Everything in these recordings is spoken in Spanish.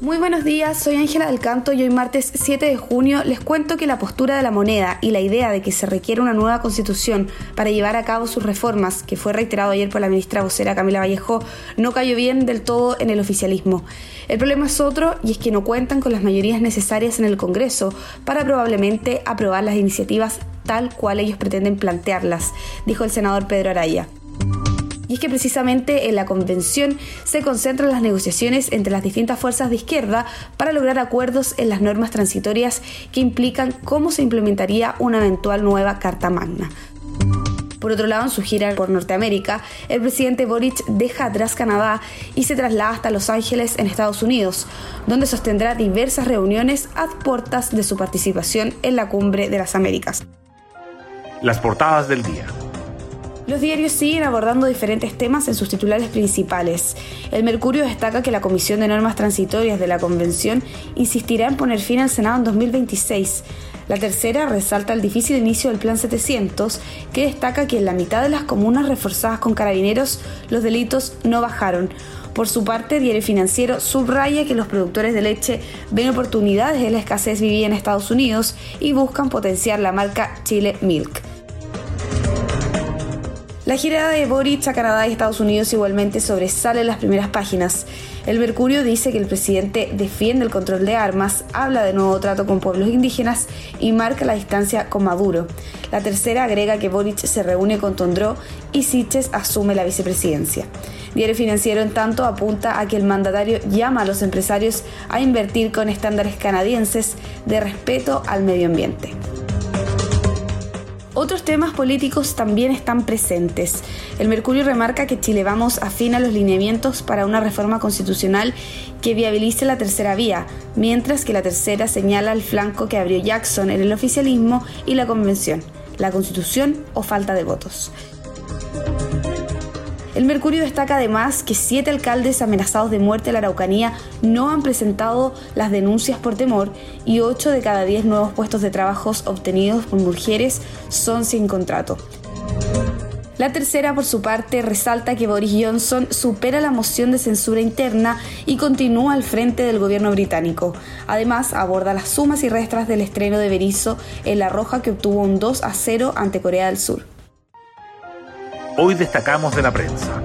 Muy buenos días, soy Ángela del Canto y hoy martes 7 de junio les cuento que la postura de la moneda y la idea de que se requiere una nueva constitución para llevar a cabo sus reformas, que fue reiterado ayer por la ministra vocera Camila Vallejo, no cayó bien del todo en el oficialismo. El problema es otro y es que no cuentan con las mayorías necesarias en el Congreso para probablemente aprobar las iniciativas tal cual ellos pretenden plantearlas, dijo el senador Pedro Araya. Y es que precisamente en la convención se concentran las negociaciones entre las distintas fuerzas de izquierda para lograr acuerdos en las normas transitorias que implican cómo se implementaría una eventual nueva Carta Magna. Por otro lado, en su gira por Norteamérica, el presidente Boric deja atrás Canadá y se traslada hasta Los Ángeles, en Estados Unidos, donde sostendrá diversas reuniones a puertas de su participación en la Cumbre de las Américas. Las portadas del día. Los diarios siguen abordando diferentes temas en sus titulares principales. El Mercurio destaca que la Comisión de Normas Transitorias de la Convención insistirá en poner fin al Senado en 2026. La tercera resalta el difícil inicio del Plan 700, que destaca que en la mitad de las comunas reforzadas con carabineros los delitos no bajaron. Por su parte, Diario Financiero subraya que los productores de leche ven oportunidades en la escasez vivida en Estados Unidos y buscan potenciar la marca Chile Milk. La gira de Boric a Canadá y Estados Unidos igualmente sobresale en las primeras páginas. El Mercurio dice que el presidente defiende el control de armas, habla de nuevo trato con pueblos indígenas y marca la distancia con Maduro. La tercera agrega que Boric se reúne con Tondró y Siches asume la vicepresidencia. Diario Financiero, en tanto, apunta a que el mandatario llama a los empresarios a invertir con estándares canadienses de respeto al medio ambiente. Otros temas políticos también están presentes. El Mercurio remarca que Chile Vamos afina los lineamientos para una reforma constitucional que viabilice la tercera vía, mientras que la tercera señala el flanco que abrió Jackson en el oficialismo y la convención, la constitución o falta de votos. El Mercurio destaca además que siete alcaldes amenazados de muerte en la Araucanía no han presentado las denuncias por temor y ocho de cada diez nuevos puestos de trabajo obtenidos por mujeres son sin contrato. La tercera, por su parte, resalta que Boris Johnson supera la moción de censura interna y continúa al frente del gobierno británico. Además, aborda las sumas y restras del estreno de Berizzo en La Roja que obtuvo un 2 a 0 ante Corea del Sur. Hoy destacamos de la prensa.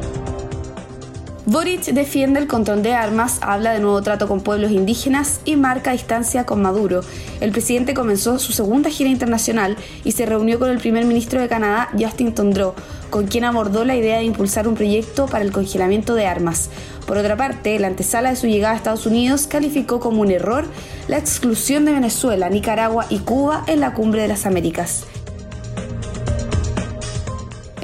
Boric defiende el control de armas, habla de nuevo trato con pueblos indígenas y marca distancia con Maduro. El presidente comenzó su segunda gira internacional y se reunió con el primer ministro de Canadá, Justin Trudeau, con quien abordó la idea de impulsar un proyecto para el congelamiento de armas. Por otra parte, la antesala de su llegada a Estados Unidos calificó como un error la exclusión de Venezuela, Nicaragua y Cuba en la Cumbre de las Américas.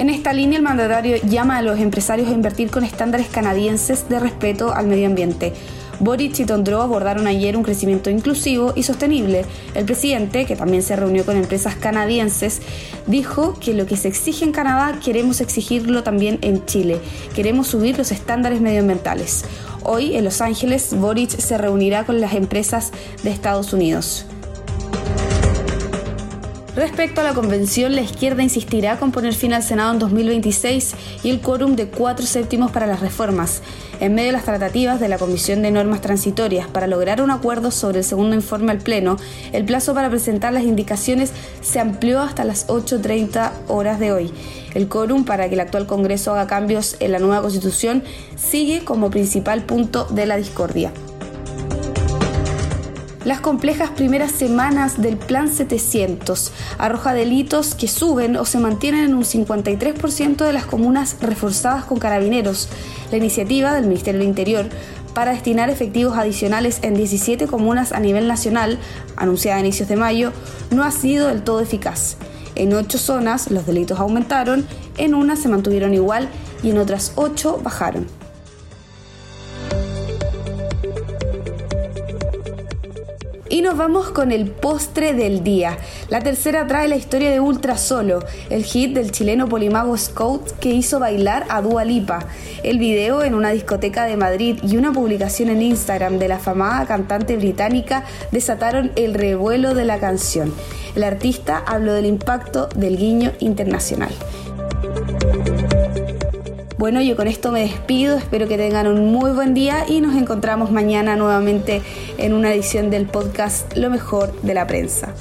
En esta línea, el mandatario llama a los empresarios a invertir con estándares canadienses de respeto al medio ambiente. Boric y Tondro abordaron ayer un crecimiento inclusivo y sostenible. El presidente, que también se reunió con empresas canadienses, dijo que lo que se exige en Canadá queremos exigirlo también en Chile. Queremos subir los estándares medioambientales. Hoy, en Los Ángeles, Boric se reunirá con las empresas de Estados Unidos. Respecto a la convención, la izquierda insistirá con poner fin al Senado en 2026 y el quórum de cuatro séptimos para las reformas. En medio de las tratativas de la Comisión de Normas Transitorias para lograr un acuerdo sobre el segundo informe al Pleno, el plazo para presentar las indicaciones se amplió hasta las 8.30 horas de hoy. El quórum para que el actual Congreso haga cambios en la nueva Constitución sigue como principal punto de la discordia las complejas primeras semanas del Plan 700 arroja delitos que suben o se mantienen en un 53% de las comunas reforzadas con carabineros. La iniciativa del Ministerio del Interior para destinar efectivos adicionales en 17 comunas a nivel nacional, anunciada a inicios de mayo, no ha sido del todo eficaz. En ocho zonas los delitos aumentaron, en una se mantuvieron igual y en otras ocho bajaron. Y nos vamos con el postre del día. La tercera trae la historia de Ultra Solo, el hit del chileno Polimago Scout que hizo bailar a Dua Lipa. El video en una discoteca de Madrid y una publicación en Instagram de la famada cantante británica desataron el revuelo de la canción. El artista habló del impacto del guiño internacional. Bueno, yo con esto me despido, espero que tengan un muy buen día y nos encontramos mañana nuevamente en una edición del podcast Lo mejor de la prensa.